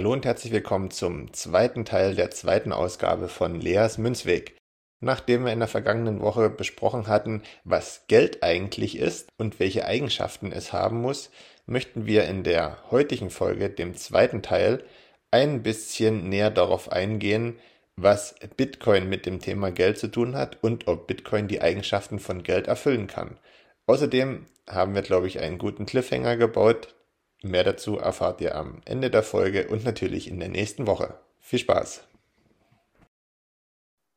Hallo und herzlich willkommen zum zweiten Teil der zweiten Ausgabe von Leas Münzweg. Nachdem wir in der vergangenen Woche besprochen hatten, was Geld eigentlich ist und welche Eigenschaften es haben muss, möchten wir in der heutigen Folge, dem zweiten Teil, ein bisschen näher darauf eingehen, was Bitcoin mit dem Thema Geld zu tun hat und ob Bitcoin die Eigenschaften von Geld erfüllen kann. Außerdem haben wir, glaube ich, einen guten Cliffhanger gebaut, Mehr dazu erfahrt ihr am Ende der Folge und natürlich in der nächsten Woche. Viel Spaß!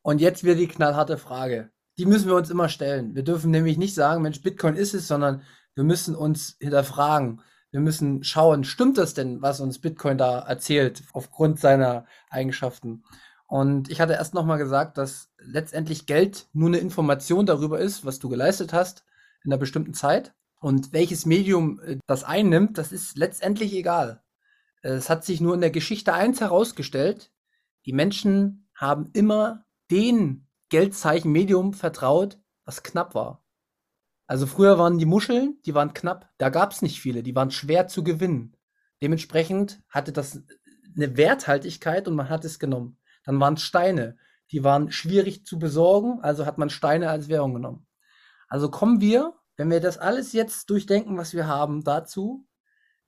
Und jetzt wieder die knallharte Frage. Die müssen wir uns immer stellen. Wir dürfen nämlich nicht sagen, Mensch, Bitcoin ist es, sondern wir müssen uns hinterfragen. Wir müssen schauen, stimmt das denn, was uns Bitcoin da erzählt, aufgrund seiner Eigenschaften? Und ich hatte erst nochmal gesagt, dass letztendlich Geld nur eine Information darüber ist, was du geleistet hast in einer bestimmten Zeit. Und welches Medium äh, das einnimmt, das ist letztendlich egal. Es hat sich nur in der Geschichte eins herausgestellt. Die Menschen haben immer den Geldzeichen-Medium vertraut, was knapp war. Also früher waren die Muscheln, die waren knapp, da gab es nicht viele, die waren schwer zu gewinnen. Dementsprechend hatte das eine Werthaltigkeit und man hat es genommen. Dann waren es Steine, die waren schwierig zu besorgen, also hat man Steine als Währung genommen. Also kommen wir wenn wir das alles jetzt durchdenken, was wir haben, dazu,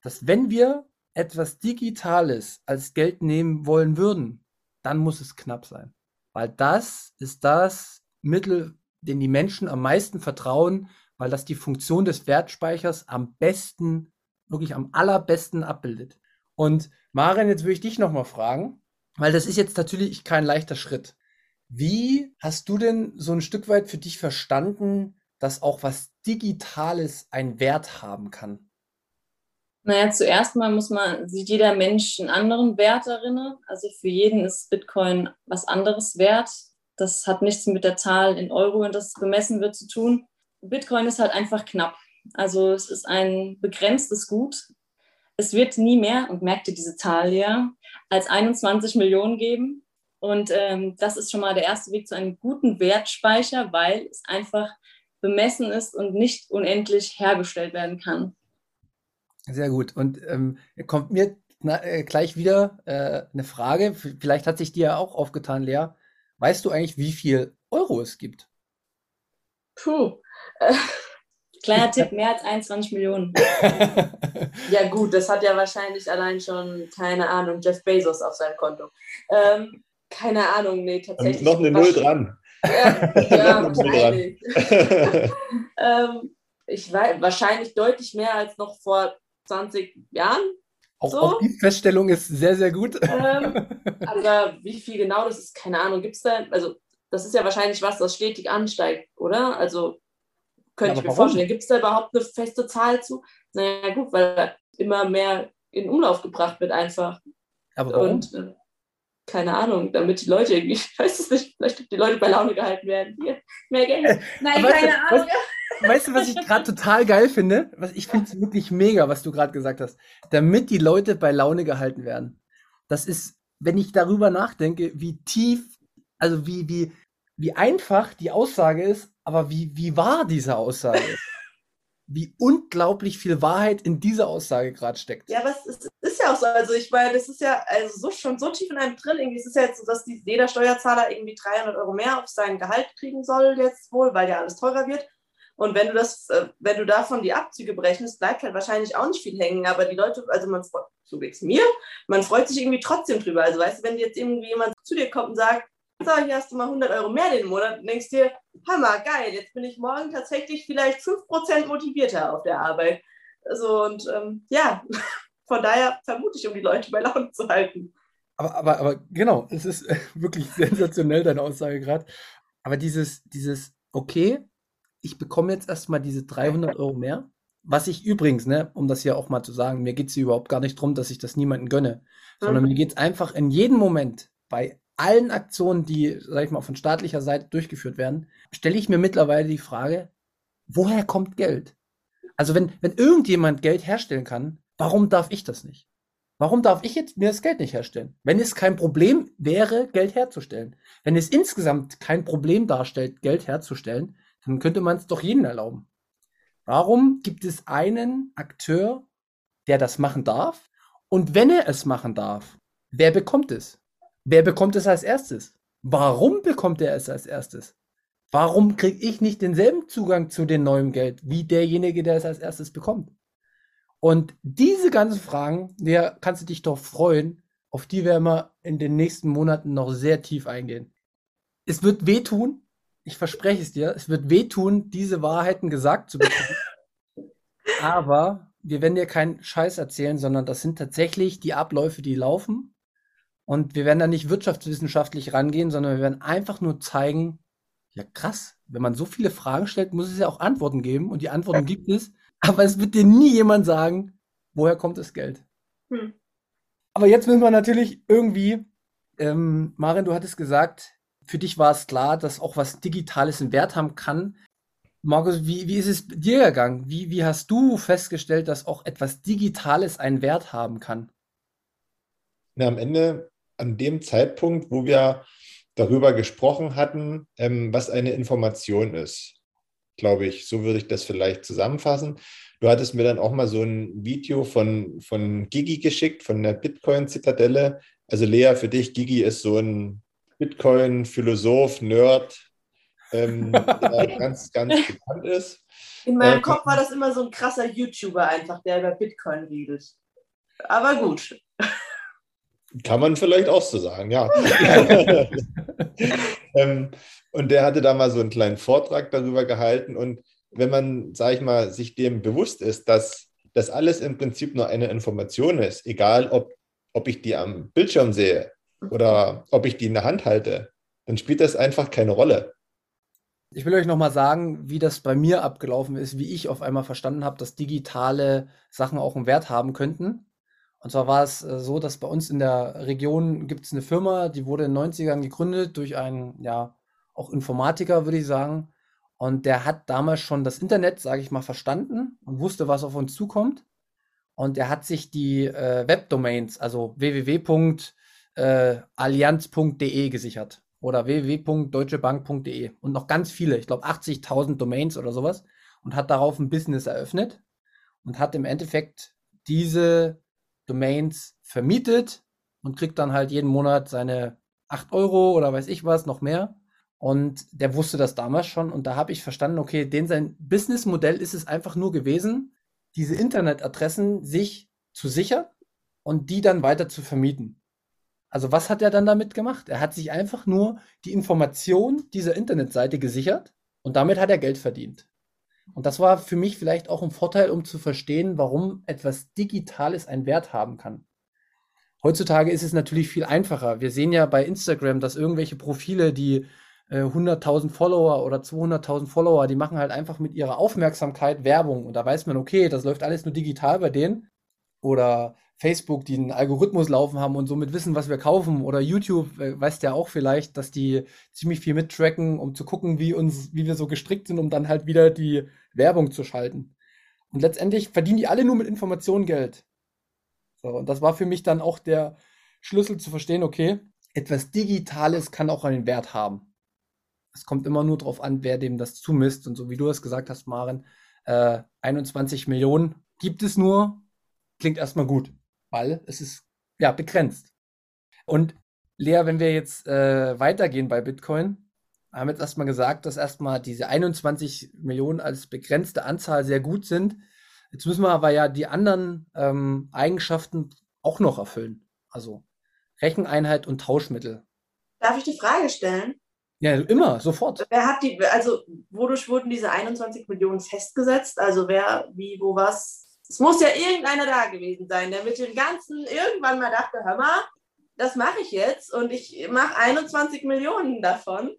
dass wenn wir etwas Digitales als Geld nehmen wollen würden, dann muss es knapp sein. Weil das ist das Mittel, dem die Menschen am meisten vertrauen, weil das die Funktion des Wertspeichers am besten, wirklich am allerbesten abbildet. Und Maren, jetzt würde ich dich nochmal fragen, weil das ist jetzt natürlich kein leichter Schritt. Wie hast du denn so ein Stück weit für dich verstanden, dass auch was Digitales einen Wert haben kann? Naja, zuerst mal muss man, sieht jeder Mensch einen anderen Wert darin. Also für jeden ist Bitcoin was anderes wert. Das hat nichts mit der Zahl in Euro, in das bemessen wird, zu tun. Bitcoin ist halt einfach knapp. Also es ist ein begrenztes Gut. Es wird nie mehr, und merkt ihr diese Zahl ja, als 21 Millionen geben. Und ähm, das ist schon mal der erste Weg zu einem guten Wertspeicher, weil es einfach bemessen ist und nicht unendlich hergestellt werden kann. Sehr gut. Und ähm, kommt mir na, äh, gleich wieder äh, eine Frage. Vielleicht hat sich dir ja auch aufgetan, Lea. Weißt du eigentlich, wie viel Euro es gibt? Puh. Äh, kleiner Tipp, mehr als 21 Millionen. ja, gut, das hat ja wahrscheinlich allein schon, keine Ahnung, Jeff Bezos auf seinem Konto. Ähm, keine Ahnung, nee, tatsächlich. Und noch eine Null dran. Ja, ja wahrscheinlich. ähm, ich weiß, wahrscheinlich deutlich mehr als noch vor 20 Jahren. Auch, so. auch die Feststellung ist sehr, sehr gut. Ähm, aber wie viel genau das ist, keine Ahnung. Gibt es da, also das ist ja wahrscheinlich was, das stetig ansteigt, oder? Also könnte ja, ich mir warum? vorstellen. Gibt es da überhaupt eine feste Zahl zu? Naja, gut, weil immer mehr in Umlauf gebracht wird einfach. Aber warum? Und, äh, keine Ahnung, damit die Leute irgendwie, ich weiß es nicht, vielleicht die Leute bei Laune gehalten werden. Hier, mehr Geld. Äh, Nein, weißt keine du, Ahnung. Was, weißt du, was ich gerade total geil finde? Was, ich finde es wirklich mega, was du gerade gesagt hast. Damit die Leute bei Laune gehalten werden. Das ist, wenn ich darüber nachdenke, wie tief, also wie, wie, wie einfach die Aussage ist, aber wie, wie wahr diese Aussage ist wie unglaublich viel Wahrheit in dieser Aussage gerade steckt. Ja, aber ist, ist, ja auch so. Also ich meine, das ist ja also so, schon so tief in einem drin. Irgendwie ist es ja jetzt so, dass die, jeder Steuerzahler irgendwie 300 Euro mehr auf sein Gehalt kriegen soll jetzt wohl, weil ja alles teurer wird. Und wenn du das, äh, wenn du davon die Abzüge berechnest, bleibt halt wahrscheinlich auch nicht viel hängen. Aber die Leute, also man freut, so mir, man freut sich irgendwie trotzdem drüber. Also weißt du, wenn jetzt irgendwie jemand zu dir kommt und sagt, so, hier hast du mal 100 Euro mehr den Monat und denkst dir, Hammer, geil, jetzt bin ich morgen tatsächlich vielleicht 5% motivierter auf der Arbeit. Also und ähm, ja, von daher vermute ich, um die Leute bei Laune zu halten. Aber, aber, aber genau, es ist wirklich sensationell, deine Aussage gerade. Aber dieses, dieses, okay, ich bekomme jetzt erstmal diese 300 Euro mehr. Was ich übrigens, ne, um das hier auch mal zu sagen, mir geht es hier überhaupt gar nicht darum, dass ich das niemandem gönne, sondern Mhm. mir geht es einfach in jedem Moment bei allen Aktionen, die, sag ich mal, von staatlicher Seite durchgeführt werden, stelle ich mir mittlerweile die Frage, woher kommt Geld? Also wenn, wenn irgendjemand Geld herstellen kann, warum darf ich das nicht? Warum darf ich jetzt mir das Geld nicht herstellen? Wenn es kein Problem wäre, Geld herzustellen. Wenn es insgesamt kein Problem darstellt, Geld herzustellen, dann könnte man es doch jedem erlauben. Warum gibt es einen Akteur, der das machen darf? Und wenn er es machen darf, wer bekommt es? Wer bekommt es als erstes? Warum bekommt er es als erstes? Warum kriege ich nicht denselben Zugang zu dem neuen Geld wie derjenige, der es als erstes bekommt? Und diese ganzen Fragen, der kannst du dich doch freuen, auf die werden wir in den nächsten Monaten noch sehr tief eingehen. Es wird wehtun, ich verspreche es dir, es wird wehtun, diese Wahrheiten gesagt zu bekommen. Aber wir werden dir keinen Scheiß erzählen, sondern das sind tatsächlich die Abläufe, die laufen. Und wir werden da nicht wirtschaftswissenschaftlich rangehen, sondern wir werden einfach nur zeigen, ja krass, wenn man so viele Fragen stellt, muss es ja auch Antworten geben. Und die Antworten gibt es. Aber es wird dir nie jemand sagen, woher kommt das Geld. Hm. Aber jetzt müssen wir natürlich irgendwie, ähm, Marin, du hattest gesagt, für dich war es klar, dass auch was Digitales einen Wert haben kann. Markus, wie, wie ist es dir gegangen? Wie, wie hast du festgestellt, dass auch etwas Digitales einen Wert haben kann? Na, am Ende, an dem Zeitpunkt, wo wir darüber gesprochen hatten, ähm, was eine Information ist, glaube ich, so würde ich das vielleicht zusammenfassen. Du hattest mir dann auch mal so ein Video von, von Gigi geschickt, von der Bitcoin-Zitadelle. Also Lea, für dich, Gigi ist so ein Bitcoin-Philosoph, Nerd, ähm, der ganz, ganz bekannt ist. In meinem Äh, Kopf war das immer so ein krasser YouTuber einfach, der über Bitcoin redet. Aber gut. Kann man vielleicht auch so sagen, ja. ähm, und der hatte da mal so einen kleinen Vortrag darüber gehalten. Und wenn man, sag ich mal, sich dem bewusst ist, dass das alles im Prinzip nur eine Information ist, egal ob, ob ich die am Bildschirm sehe oder ob ich die in der Hand halte, dann spielt das einfach keine Rolle. Ich will euch nochmal sagen, wie das bei mir abgelaufen ist, wie ich auf einmal verstanden habe, dass digitale Sachen auch einen Wert haben könnten. Und zwar war es äh, so, dass bei uns in der Region gibt es eine Firma, die wurde in den 90ern gegründet durch einen, ja, auch Informatiker, würde ich sagen. Und der hat damals schon das Internet, sage ich mal, verstanden und wusste, was auf uns zukommt. Und er hat sich die äh, Webdomains, also www.allianz.de gesichert oder www.deutschebank.de und noch ganz viele, ich glaube 80.000 Domains oder sowas und hat darauf ein Business eröffnet und hat im Endeffekt diese Domains vermietet und kriegt dann halt jeden Monat seine 8 Euro oder weiß ich was, noch mehr. Und der wusste das damals schon und da habe ich verstanden, okay, den sein Businessmodell ist es einfach nur gewesen, diese Internetadressen sich zu sichern und die dann weiter zu vermieten. Also was hat er dann damit gemacht? Er hat sich einfach nur die Information dieser Internetseite gesichert und damit hat er Geld verdient. Und das war für mich vielleicht auch ein Vorteil, um zu verstehen, warum etwas Digitales einen Wert haben kann. Heutzutage ist es natürlich viel einfacher. Wir sehen ja bei Instagram, dass irgendwelche Profile, die äh, 100.000 Follower oder 200.000 Follower, die machen halt einfach mit ihrer Aufmerksamkeit Werbung. Und da weiß man, okay, das läuft alles nur digital bei denen. Oder Facebook, die einen Algorithmus laufen haben und somit wissen, was wir kaufen. Oder YouTube, äh, weißt ja auch vielleicht, dass die ziemlich viel mittracken, um zu gucken, wie uns, wie wir so gestrickt sind, um dann halt wieder die Werbung zu schalten. Und letztendlich verdienen die alle nur mit Informationen Geld. So, und das war für mich dann auch der Schlüssel zu verstehen, okay, etwas Digitales kann auch einen Wert haben. Es kommt immer nur darauf an, wer dem das zumisst. Und so wie du es gesagt hast, Maren, äh, 21 Millionen gibt es nur, klingt erstmal gut, weil es ist ja begrenzt. Und Lea, wenn wir jetzt äh, weitergehen bei Bitcoin, haben jetzt erstmal gesagt, dass erstmal diese 21 Millionen als begrenzte Anzahl sehr gut sind. Jetzt müssen wir aber ja die anderen ähm, Eigenschaften auch noch erfüllen. Also Recheneinheit und Tauschmittel. Darf ich die Frage stellen? Ja, immer, sofort. Wer hat die, also wodurch wurden diese 21 Millionen festgesetzt? Also wer, wie, wo, was? Es muss ja irgendeiner da gewesen sein, der mit dem Ganzen irgendwann mal dachte, hör mal, das mache ich jetzt und ich mache 21 Millionen davon.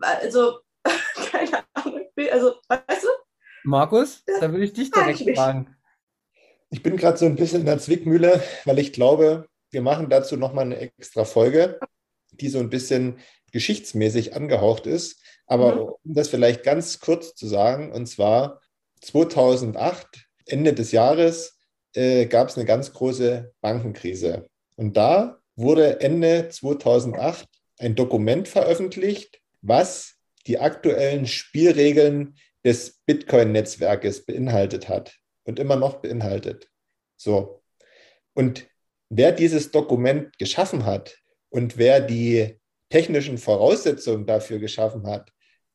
Also, keine Ahnung, also, weißt du? Markus, da würde ich dich direkt fragen. Ich bin gerade so ein bisschen in der Zwickmühle, weil ich glaube, wir machen dazu nochmal eine extra Folge, die so ein bisschen geschichtsmäßig angehaucht ist. Aber mhm. um das vielleicht ganz kurz zu sagen, und zwar 2008, Ende des Jahres, äh, gab es eine ganz große Bankenkrise. Und da wurde Ende 2008 ein Dokument veröffentlicht, was die aktuellen Spielregeln des Bitcoin-Netzwerkes beinhaltet hat und immer noch beinhaltet. So. Und wer dieses Dokument geschaffen hat und wer die technischen Voraussetzungen dafür geschaffen hat,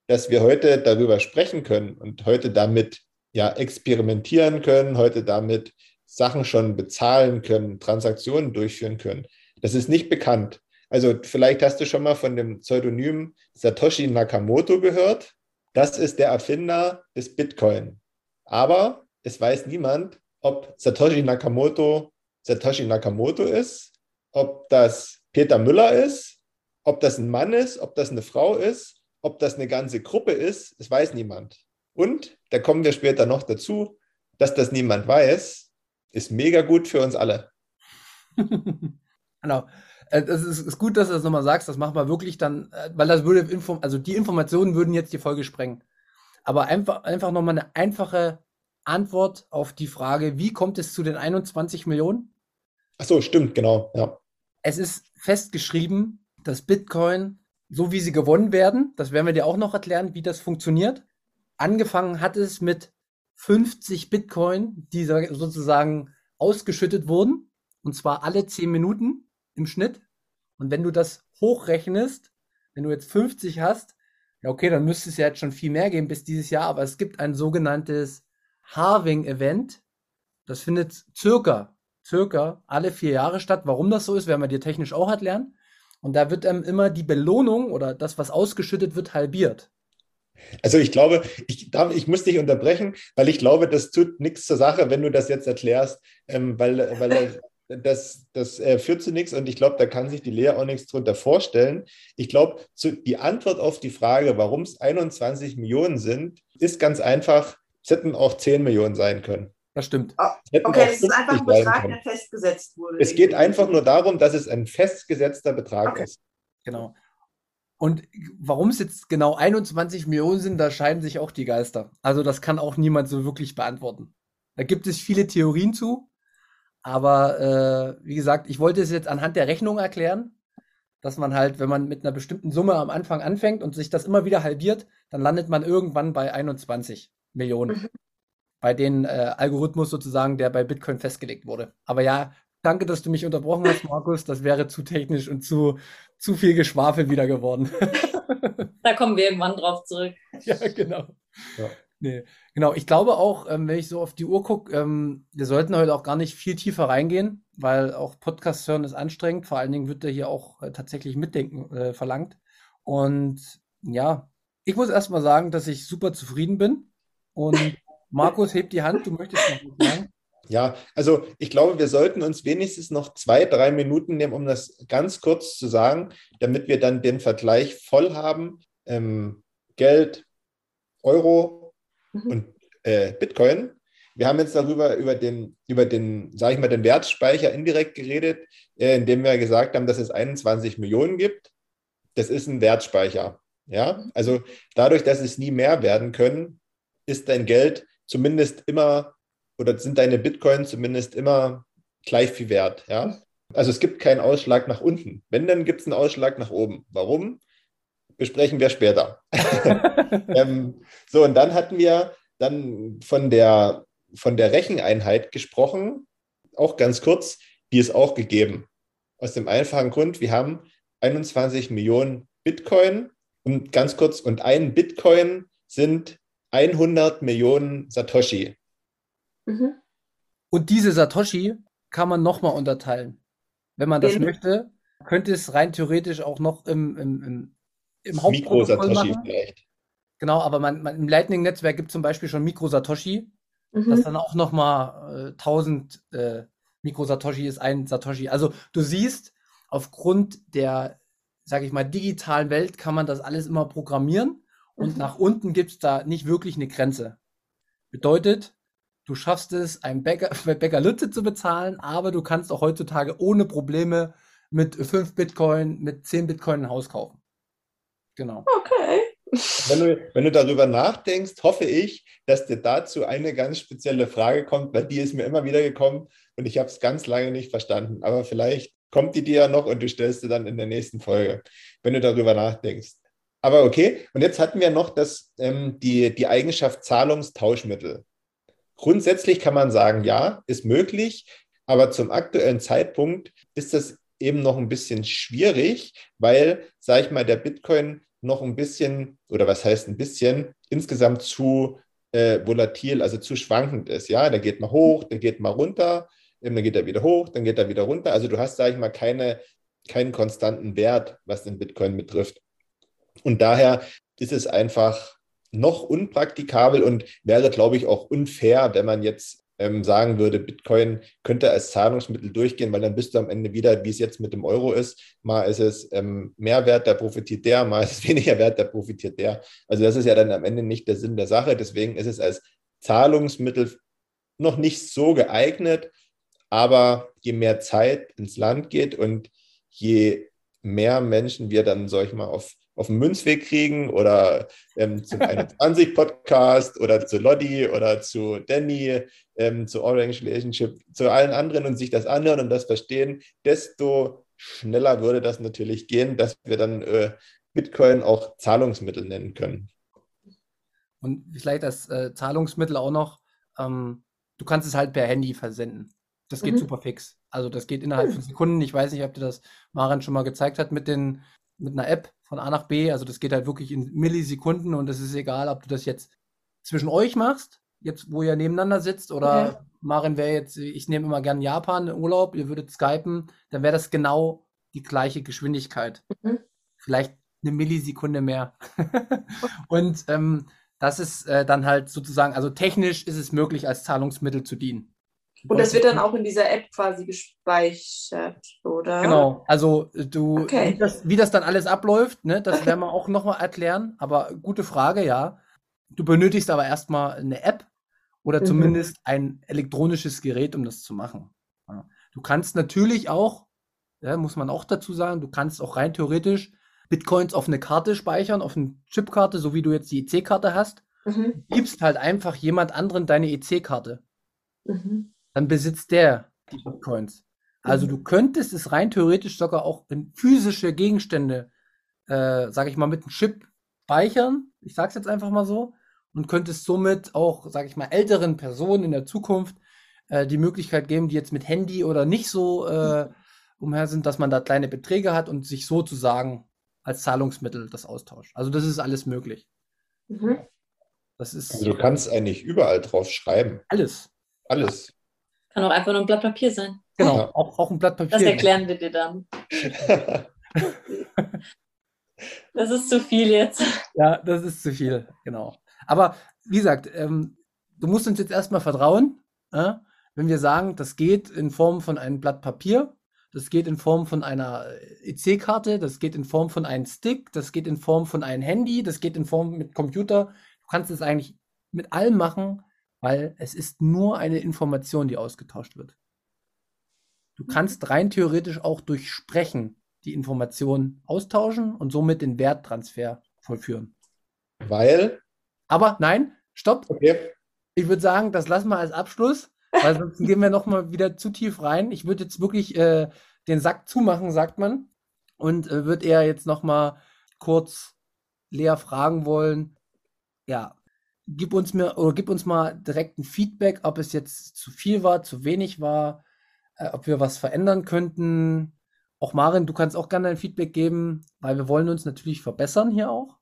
dass wir heute darüber sprechen können und heute damit ja experimentieren können, heute damit Sachen schon bezahlen können, Transaktionen durchführen können. Das ist nicht bekannt. Also vielleicht hast du schon mal von dem Pseudonym Satoshi Nakamoto gehört. Das ist der Erfinder des Bitcoin. Aber es weiß niemand, ob Satoshi Nakamoto Satoshi Nakamoto ist, ob das Peter Müller ist, ob das ein Mann ist, ob das eine Frau ist, ob das eine ganze Gruppe ist. Es weiß niemand. Und da kommen wir später noch dazu, dass das niemand weiß, ist mega gut für uns alle. genau. Äh, es ist, ist, gut, dass du das nochmal sagst. Das machen wir wirklich dann, äh, weil das würde, Info also die Informationen würden jetzt die Folge sprengen. Aber einfach, einfach nochmal eine einfache Antwort auf die Frage, wie kommt es zu den 21 Millionen? Ach so, stimmt, genau, ja. Es ist festgeschrieben, dass Bitcoin, so wie sie gewonnen werden, das werden wir dir auch noch erklären, wie das funktioniert. Angefangen hat es mit 50 Bitcoin, die sozusagen ausgeschüttet wurden. Und zwar alle 10 Minuten im Schnitt. Und wenn du das hochrechnest, wenn du jetzt 50 hast, ja okay, dann müsste es ja jetzt schon viel mehr geben bis dieses Jahr, aber es gibt ein sogenanntes Halving-Event. Das findet circa, circa alle vier Jahre statt. Warum das so ist, werden wir dir technisch auch erklären. Und da wird ähm, immer die Belohnung oder das, was ausgeschüttet wird, halbiert. Also ich glaube, ich, ich muss dich unterbrechen, weil ich glaube, das tut nichts zur Sache, wenn du das jetzt erklärst, ähm, weil, weil das, das äh, führt zu nichts und ich glaube, da kann sich die Lea auch nichts drunter vorstellen. Ich glaube, die Antwort auf die Frage, warum es 21 Millionen sind, ist ganz einfach, es hätten auch 10 Millionen sein können. Das stimmt. Oh, okay, es ist einfach ein Betrag, der festgesetzt wurde. Es geht einfach nur darum, dass es ein festgesetzter Betrag okay. ist. Genau. Und warum es jetzt genau 21 Millionen sind, da scheiden sich auch die Geister. Also das kann auch niemand so wirklich beantworten. Da gibt es viele Theorien zu, aber äh, wie gesagt, ich wollte es jetzt anhand der Rechnung erklären, dass man halt, wenn man mit einer bestimmten Summe am Anfang anfängt und sich das immer wieder halbiert, dann landet man irgendwann bei 21 Millionen. Mhm. Bei den äh, Algorithmus sozusagen, der bei Bitcoin festgelegt wurde. Aber ja, danke, dass du mich unterbrochen hast, Markus. Das wäre zu technisch und zu, zu viel Geschwafel wieder geworden. da kommen wir irgendwann drauf zurück. Ja, genau. Ja. Nee, genau. Ich glaube auch, ähm, wenn ich so auf die Uhr gucke, ähm, wir sollten heute auch gar nicht viel tiefer reingehen, weil auch Podcast hören ist anstrengend. Vor allen Dingen wird da hier auch äh, tatsächlich Mitdenken äh, verlangt. Und ja, ich muss erstmal sagen, dass ich super zufrieden bin. Und Markus, hebt die Hand, du möchtest noch was sagen? Ja, also ich glaube, wir sollten uns wenigstens noch zwei, drei Minuten nehmen, um das ganz kurz zu sagen, damit wir dann den Vergleich voll haben. Ähm, Geld, Euro mhm. und äh, Bitcoin. Wir haben jetzt darüber über den, über den, sage ich mal, den Wertspeicher indirekt geredet, äh, indem wir gesagt haben, dass es 21 Millionen gibt. Das ist ein Wertspeicher. Ja, also dadurch, dass es nie mehr werden können, ist dein Geld zumindest immer oder sind deine Bitcoin zumindest immer gleich viel wert. Ja? Also es gibt keinen Ausschlag nach unten. Wenn, dann gibt es einen Ausschlag nach oben. Warum? Besprechen wir später. ähm, so, und dann hatten wir dann von der, von der Recheneinheit gesprochen, auch ganz kurz, die ist auch gegeben. Aus dem einfachen Grund, wir haben 21 Millionen Bitcoin und ganz kurz, und ein Bitcoin sind 100 Millionen Satoshi. Mhm. Und diese Satoshi kann man nochmal unterteilen. Wenn man das mhm. möchte, könnte es rein theoretisch auch noch im, im, im, im Hauptprotokoll machen. vielleicht. Genau, aber man, man, im Lightning-Netzwerk gibt es zum Beispiel schon Mikro-Satoshi, mhm. das dann auch nochmal äh, 1000 äh, Mikro-Satoshi ist ein Satoshi. Also du siehst, aufgrund der, sage ich mal, digitalen Welt kann man das alles immer programmieren und Mhm. nach unten gibt es da nicht wirklich eine Grenze. Bedeutet, du schaffst es, einen Bäcker, Bäcker Lütze zu bezahlen, aber du kannst auch heutzutage ohne Probleme mit 5 Bitcoin, mit 10 Bitcoin ein Haus kaufen. Genau. Okay. Wenn du, wenn du darüber nachdenkst, hoffe ich, dass dir dazu eine ganz spezielle Frage kommt, weil die ist mir immer wieder gekommen und ich habe es ganz lange nicht verstanden. Aber vielleicht kommt die dir ja noch und du stellst sie dann in der nächsten Folge, wenn du darüber nachdenkst. Aber okay, und jetzt hatten wir noch das, ähm, die, die Eigenschaft Zahlungstauschmittel. Grundsätzlich kann man sagen, ja, ist möglich, aber zum aktuellen Zeitpunkt ist das eben noch ein bisschen schwierig, weil, sag ich mal, der Bitcoin noch ein bisschen, oder was heißt ein bisschen, insgesamt zu äh, volatil, also zu schwankend ist. Ja, der geht mal hoch, der geht mal runter, dann geht er wieder hoch, dann geht er wieder runter. Also du hast, sag ich mal, keine, keinen konstanten Wert, was den Bitcoin betrifft. Und daher ist es einfach noch unpraktikabel und wäre, glaube ich, auch unfair, wenn man jetzt ähm, sagen würde, Bitcoin könnte als Zahlungsmittel durchgehen, weil dann bist du am Ende wieder, wie es jetzt mit dem Euro ist, mal ist es ähm, mehr wert, da profitiert der, mal ist es weniger wert, da profitiert der. Also das ist ja dann am Ende nicht der Sinn der Sache. Deswegen ist es als Zahlungsmittel noch nicht so geeignet, aber je mehr Zeit ins Land geht und je mehr Menschen wir dann, sag ich mal, auf auf dem Münzweg kriegen oder ähm, zum 21-Podcast oder zu Lodi oder zu Danny, ähm, zu Orange Relationship, zu allen anderen und sich das anhören und das verstehen, desto schneller würde das natürlich gehen, dass wir dann äh, Bitcoin auch Zahlungsmittel nennen können. Und vielleicht als äh, Zahlungsmittel auch noch, ähm, du kannst es halt per Handy versenden. Das geht Mhm. super fix. Also das geht innerhalb von Sekunden. Ich weiß nicht, ob dir das Maren schon mal gezeigt hat mit den mit einer App von A nach B. Also das geht halt wirklich in Millisekunden und es ist egal, ob du das jetzt zwischen euch machst, jetzt wo ihr nebeneinander sitzt, oder Okay. Maren wäre jetzt, ich nehme immer gern Japan in Urlaub, ihr würdet skypen, dann wäre das genau die gleiche Geschwindigkeit. Mhm. Vielleicht eine Millisekunde mehr. und ähm, das ist äh, dann halt sozusagen, also technisch ist es möglich, als Zahlungsmittel zu dienen. Und das wird dann auch in dieser App quasi gespeichert, oder? Genau, also äh, du, Okay. wie, das, wie das dann alles abläuft, ne, das werden wir auch nochmal erklären. Aber gute Frage, ja. Du benötigst aber erstmal eine App oder Mhm. zumindest ein elektronisches Gerät, um das zu machen. Du kannst natürlich auch, ja, muss man auch dazu sagen, du kannst auch rein theoretisch Bitcoins auf eine Karte speichern, auf eine Chipkarte, so wie du jetzt die EC-Karte hast. Mhm. Gibst halt einfach jemand anderen deine EC-Karte. Mhm. Dann besitzt der die Bitcoins. Also Mhm. du könntest es rein theoretisch sogar auch in physische Gegenstände, äh, sage ich mal, mit einem Chip speichern. Ich sag's jetzt einfach mal so. Und könntest somit auch, sage ich mal, älteren Personen in der Zukunft äh, die Möglichkeit geben, die jetzt mit Handy oder nicht so äh, umher sind, dass man da kleine Beträge hat und sich sozusagen als Zahlungsmittel das austauscht. Also das ist alles möglich. Mhm. Das ist Also du kannst eigentlich überall drauf schreiben. alles. Alles. Kann auch einfach nur ein Blatt Papier sein. Genau. Ja. Auch, auch ein Blatt Papier. Das erklären wir dir dann. Das ist zu viel jetzt. Ja, das ist zu viel, genau. Aber wie gesagt, ähm, du musst uns jetzt erstmal vertrauen, äh, wenn wir sagen, das geht in Form von einem Blatt Papier, das geht in Form von einer EC-Karte, das geht in Form von einem Stick, das geht in Form von einem Handy, das geht in Form mit Computer. Du kannst es eigentlich mit allem machen, weil es ist nur eine Information, die ausgetauscht wird. Du kannst rein theoretisch auch durch Sprechen die Information austauschen und somit den Werttransfer vollführen. Weil, Aber nein, stopp. okay, Ich würde sagen, das lassen wir als Abschluss, weil sonst gehen wir nochmal wieder zu tief rein. Ich würde jetzt wirklich äh, den Sack zumachen, sagt man. Und äh, würde eher jetzt nochmal kurz Lea fragen wollen. Ja, gib uns mir oder gib uns mal direkt ein Feedback, ob es jetzt zu viel war, zu wenig war, äh, ob wir was verändern könnten. Auch Marin, du kannst auch gerne ein Feedback geben, weil wir wollen uns natürlich verbessern hier auch.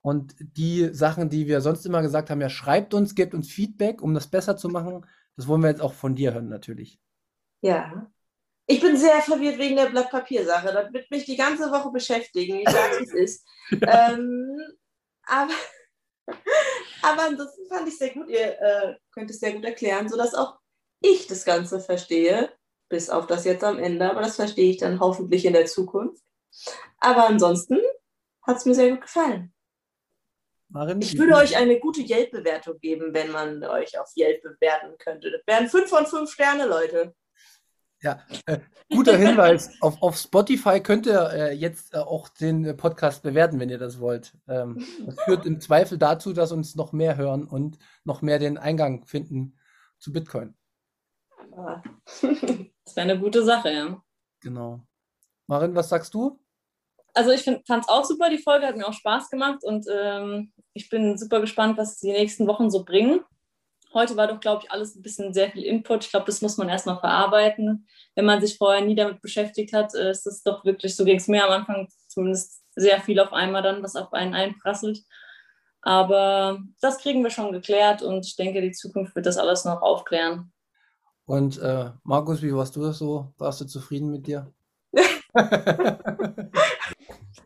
Und die Sachen, die wir sonst immer gesagt haben, ja, schreibt uns, gebt uns Feedback, um das besser zu machen. Das wollen wir jetzt auch von dir hören, natürlich. Ja. Ich bin sehr verwirrt wegen der Blatt Papier-Sache. Das wird mich die ganze Woche beschäftigen. Ich wie es ist. ähm, aber, aber ansonsten fand ich sehr gut. Ihr äh, könnt es sehr gut erklären, sodass auch ich das Ganze verstehe. bis auf das jetzt am Ende, aber das verstehe ich dann hoffentlich in der Zukunft. Aber ansonsten hat es mir sehr gut gefallen. Marin, Ich würde euch eine gute Yelp-Bewertung geben, wenn man euch auf Yelp bewerten könnte. Das wären fünf von fünf Sterne, Leute. Ja, äh, guter Hinweis. Auf, auf Spotify könnt ihr äh, jetzt äh, auch den äh, Podcast bewerten, wenn ihr das wollt. Ähm, das führt im Zweifel dazu, dass uns noch mehr hören und noch mehr den Eingang finden zu Bitcoin. Das wäre eine gute Sache, ja. Genau. Marin, was sagst du? Also ich fand es auch super, die Folge hat mir auch Spaß gemacht und ähm, ich bin super gespannt, was die nächsten Wochen so bringen. Heute war doch, glaube ich, alles ein bisschen sehr viel Input. Ich glaube, das muss man erstmal verarbeiten. Wenn man sich vorher nie damit beschäftigt hat, äh, ist es doch wirklich, so ging es mir am Anfang zumindest sehr viel auf einmal dann, was auf einen einprasselt. Aber das kriegen wir schon geklärt und ich denke, die Zukunft wird das alles noch aufklären. Und äh, Markus, wie warst du das so? Warst du zufrieden mit dir?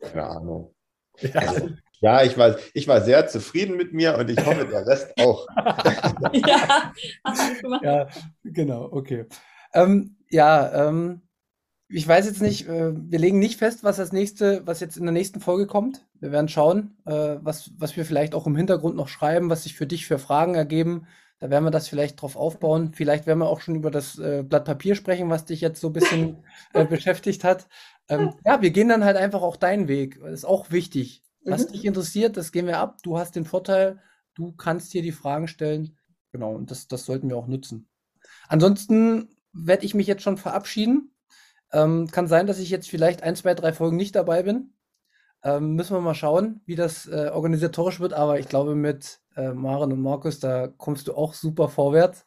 Keine Ahnung. ja. Also, ja, ich war, ich war sehr zufrieden mit mir und ich hoffe, der Rest auch. ja. Ja, genau, okay. Ähm, ja, ähm, ich weiß jetzt nicht, äh, wir legen nicht fest, was das nächste, was jetzt in der nächsten Folge kommt. Wir werden schauen, äh, was, was wir vielleicht auch im Hintergrund noch schreiben, was sich für dich für Fragen ergeben. Da werden wir das vielleicht drauf aufbauen. Vielleicht werden wir auch schon über das äh, Blatt Papier sprechen, was dich jetzt so ein bisschen äh, beschäftigt hat. Ähm, ja, wir gehen dann halt einfach auch deinen Weg. Das ist auch wichtig. Was Mhm. dich interessiert, das gehen wir ab. Du hast den Vorteil, du kannst hier die Fragen stellen. Genau, und das, das sollten wir auch nutzen. Ansonsten werde ich mich jetzt schon verabschieden. Ähm, kann sein, dass ich jetzt vielleicht ein, zwei, drei Folgen nicht dabei bin. Ähm, müssen wir mal schauen, wie das äh, organisatorisch wird. Aber ich glaube, mit äh, Maren und Markus, da kommst du auch super vorwärts.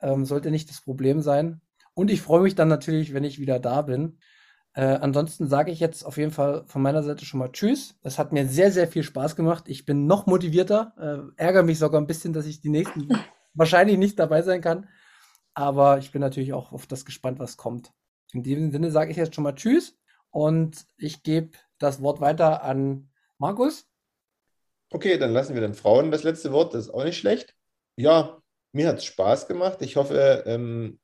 Ähm, sollte nicht das Problem sein. Und ich freue mich dann natürlich, wenn ich wieder da bin. Äh, ansonsten sage ich jetzt auf jeden Fall von meiner Seite schon mal Tschüss. Es hat mir sehr, sehr viel Spaß gemacht. Ich bin noch motivierter. Äh, ärgere mich sogar ein bisschen, dass ich die nächsten wahrscheinlich nicht dabei sein kann. Aber ich bin natürlich auch auf das gespannt, was kommt. In diesem Sinne sage ich jetzt schon mal Tschüss und ich gebe das Wort weiter an Markus. Okay, dann lassen wir den Frauen das letzte Wort, das ist auch nicht schlecht. Ja, mir hat es Spaß gemacht. Ich hoffe, ähm,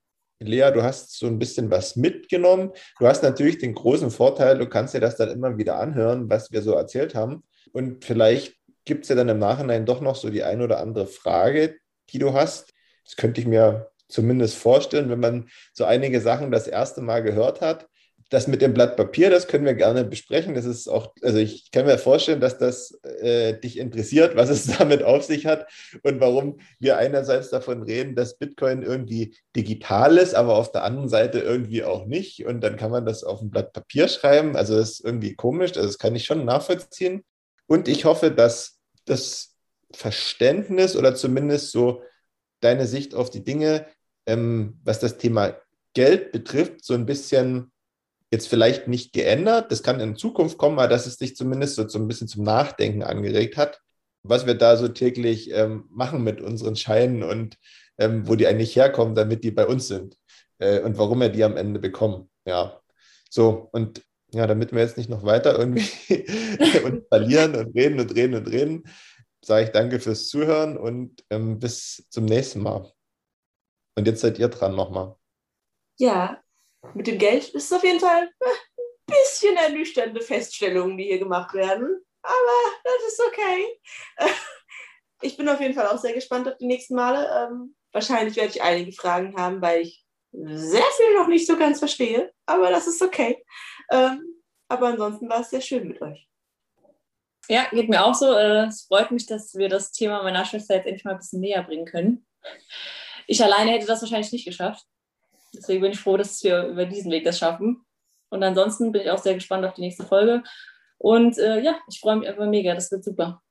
Lea, du hast so ein bisschen was mitgenommen. Du hast natürlich den großen Vorteil, du kannst dir das dann immer wieder anhören, was wir so erzählt haben. Und vielleicht gibt es ja dann im Nachhinein doch noch so die ein oder andere Frage, die du hast. Das könnte ich mir zumindest vorstellen, wenn man so einige Sachen das erste Mal gehört hat. Das mit dem Blatt Papier, das können wir gerne besprechen. Das ist auch, also ich kann mir vorstellen, dass das äh, dich interessiert, was es damit auf sich hat und warum wir einerseits davon reden, dass Bitcoin irgendwie digital ist, aber auf der anderen Seite irgendwie auch nicht. Und dann kann man das auf ein Blatt Papier schreiben. Also das ist irgendwie komisch. Also das kann ich schon nachvollziehen. Und ich hoffe, dass das Verständnis oder zumindest so deine Sicht auf die Dinge, ähm, was das Thema Geld betrifft, so ein bisschen jetzt vielleicht nicht geändert. Das kann in Zukunft kommen, aber dass es dich zumindest so, so ein bisschen zum Nachdenken angeregt hat, was wir da so täglich ähm, machen mit unseren Scheinen und ähm, wo die eigentlich herkommen, damit die bei uns sind äh, und warum wir die am Ende bekommen. Ja, so und ja, damit wir jetzt nicht noch weiter irgendwie uns verlieren und reden und reden und reden, sage ich danke fürs Zuhören und ähm, bis zum nächsten Mal. Und jetzt seid ihr dran nochmal. Ja, mit dem Geld ist es auf jeden Fall ein bisschen ernüchternde Feststellungen, die hier gemacht werden. Aber das ist okay. Ich bin auf jeden Fall auch sehr gespannt auf die nächsten Male. Ähm, wahrscheinlich werde ich einige Fragen haben, weil ich sehr viel noch nicht so ganz verstehe. Aber das ist okay. Ähm, aber ansonsten war es sehr schön mit euch. Ja, geht mir auch so. Äh, Es freut mich, dass wir das Thema meiner Schwester jetzt endlich mal ein bisschen näher bringen können. Ich alleine hätte das wahrscheinlich nicht geschafft. Deswegen bin ich froh, dass wir über diesen Weg das schaffen. Und ansonsten bin ich auch sehr gespannt auf die nächste Folge. Und äh, ja, ich freue mich einfach mega. Das wird super.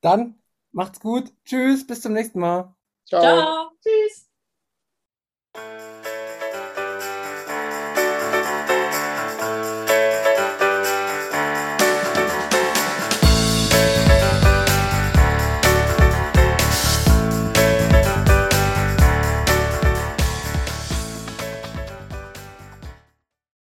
Dann macht's gut. Tschüss, bis zum nächsten Mal. Ciao. Ciao. Tschüss.